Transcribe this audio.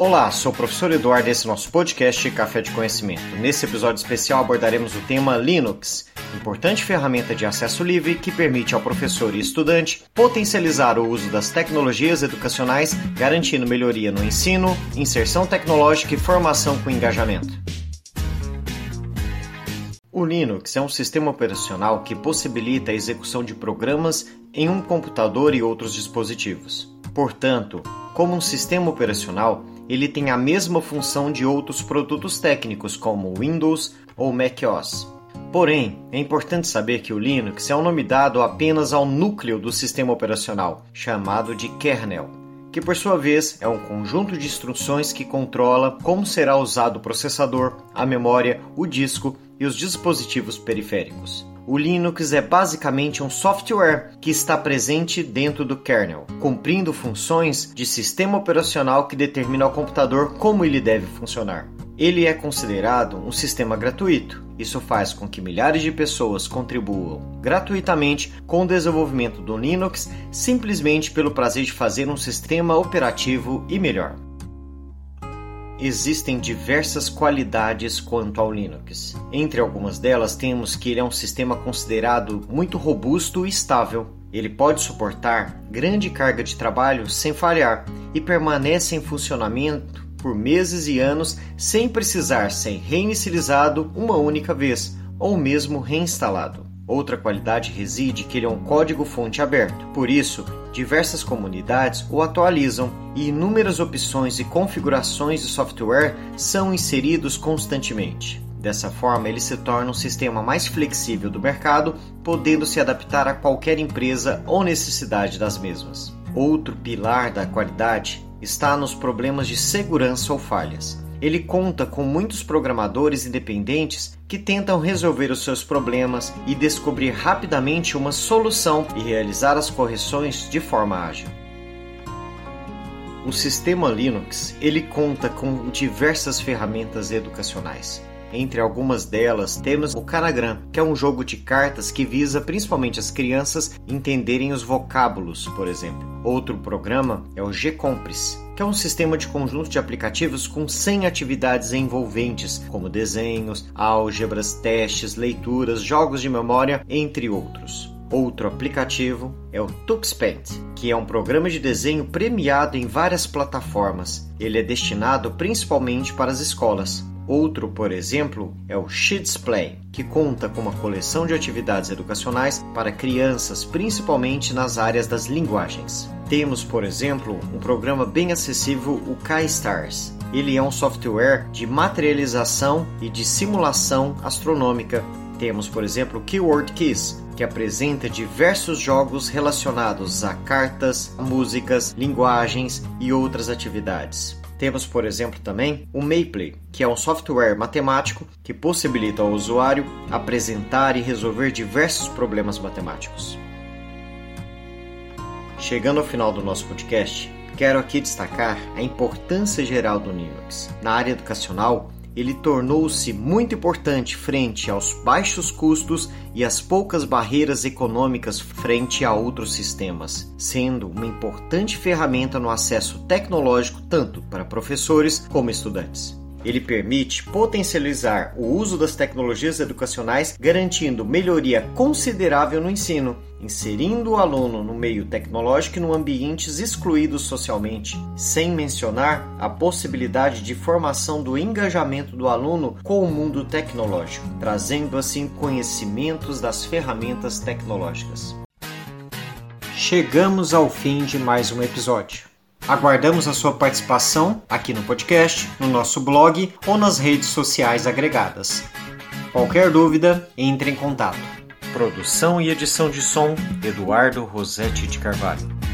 Olá, sou o professor Eduardo e esse é nosso podcast Café de Conhecimento. Nesse episódio especial abordaremos o tema Linux, importante ferramenta de acesso livre que permite ao professor e estudante potencializar o uso das tecnologias educacionais, garantindo melhoria no ensino, inserção tecnológica e formação com engajamento. O Linux é um sistema operacional que possibilita a execução de programas em um computador e outros dispositivos. Portanto, como um sistema operacional, ele tem a mesma função de outros produtos técnicos como Windows ou macOS. Porém, é importante saber que o Linux é um nome dado apenas ao núcleo do sistema operacional, chamado de kernel, que por sua vez é um conjunto de instruções que controla como será usado o processador, a memória, o disco e os dispositivos periféricos. O Linux é basicamente um software que está presente dentro do kernel, cumprindo funções de sistema operacional que determina ao computador como ele deve funcionar. Ele é considerado um sistema gratuito. Isso faz com que milhares de pessoas contribuam gratuitamente com o desenvolvimento do Linux simplesmente pelo prazer de fazer um sistema operativo e melhor existem diversas qualidades quanto ao Linux. Entre algumas delas, temos que ele é um sistema considerado muito robusto e estável. Ele pode suportar grande carga de trabalho sem falhar e permanece em funcionamento por meses e anos sem precisar ser reinicializado uma única vez ou mesmo reinstalado. Outra qualidade reside que ele é um código-fonte aberto. Por isso, diversas comunidades o atualizam e inúmeras opções e configurações de software são inseridos constantemente. Dessa forma, ele se torna um sistema mais flexível do mercado, podendo se adaptar a qualquer empresa ou necessidade das mesmas. Outro pilar da qualidade está nos problemas de segurança ou falhas ele conta com muitos programadores independentes que tentam resolver os seus problemas e descobrir rapidamente uma solução e realizar as correções de forma ágil. O sistema Linux, ele conta com diversas ferramentas educacionais. Entre algumas delas, temos o Canagram, que é um jogo de cartas que visa principalmente as crianças entenderem os vocábulos, por exemplo. Outro programa é o Gcompris, que é um sistema de conjunto de aplicativos com 100 atividades envolventes, como desenhos, álgebras, testes, leituras, jogos de memória, entre outros. Outro aplicativo é o TuxPaint, que é um programa de desenho premiado em várias plataformas. Ele é destinado principalmente para as escolas. Outro, por exemplo, é o Sheets Play, que conta com uma coleção de atividades educacionais para crianças, principalmente nas áreas das linguagens. Temos, por exemplo, um programa bem acessível, o K-Stars. Ele é um software de materialização e de simulação astronômica. Temos, por exemplo, o Keyword Keys, que apresenta diversos jogos relacionados a cartas, músicas, linguagens e outras atividades. Temos, por exemplo, também o Maple, que é um software matemático que possibilita ao usuário apresentar e resolver diversos problemas matemáticos. Chegando ao final do nosso podcast, quero aqui destacar a importância geral do Linux. Na área educacional, ele tornou-se muito importante frente aos baixos custos e às poucas barreiras econômicas frente a outros sistemas, sendo uma importante ferramenta no acesso tecnológico tanto para professores como estudantes. Ele permite potencializar o uso das tecnologias educacionais, garantindo melhoria considerável no ensino, inserindo o aluno no meio tecnológico e no ambientes excluídos socialmente, sem mencionar a possibilidade de formação do engajamento do aluno com o mundo tecnológico, trazendo assim conhecimentos das ferramentas tecnológicas. Chegamos ao fim de mais um episódio. Aguardamos a sua participação aqui no podcast, no nosso blog ou nas redes sociais agregadas. Qualquer dúvida, entre em contato. Produção e edição de som: Eduardo Rosetti de Carvalho.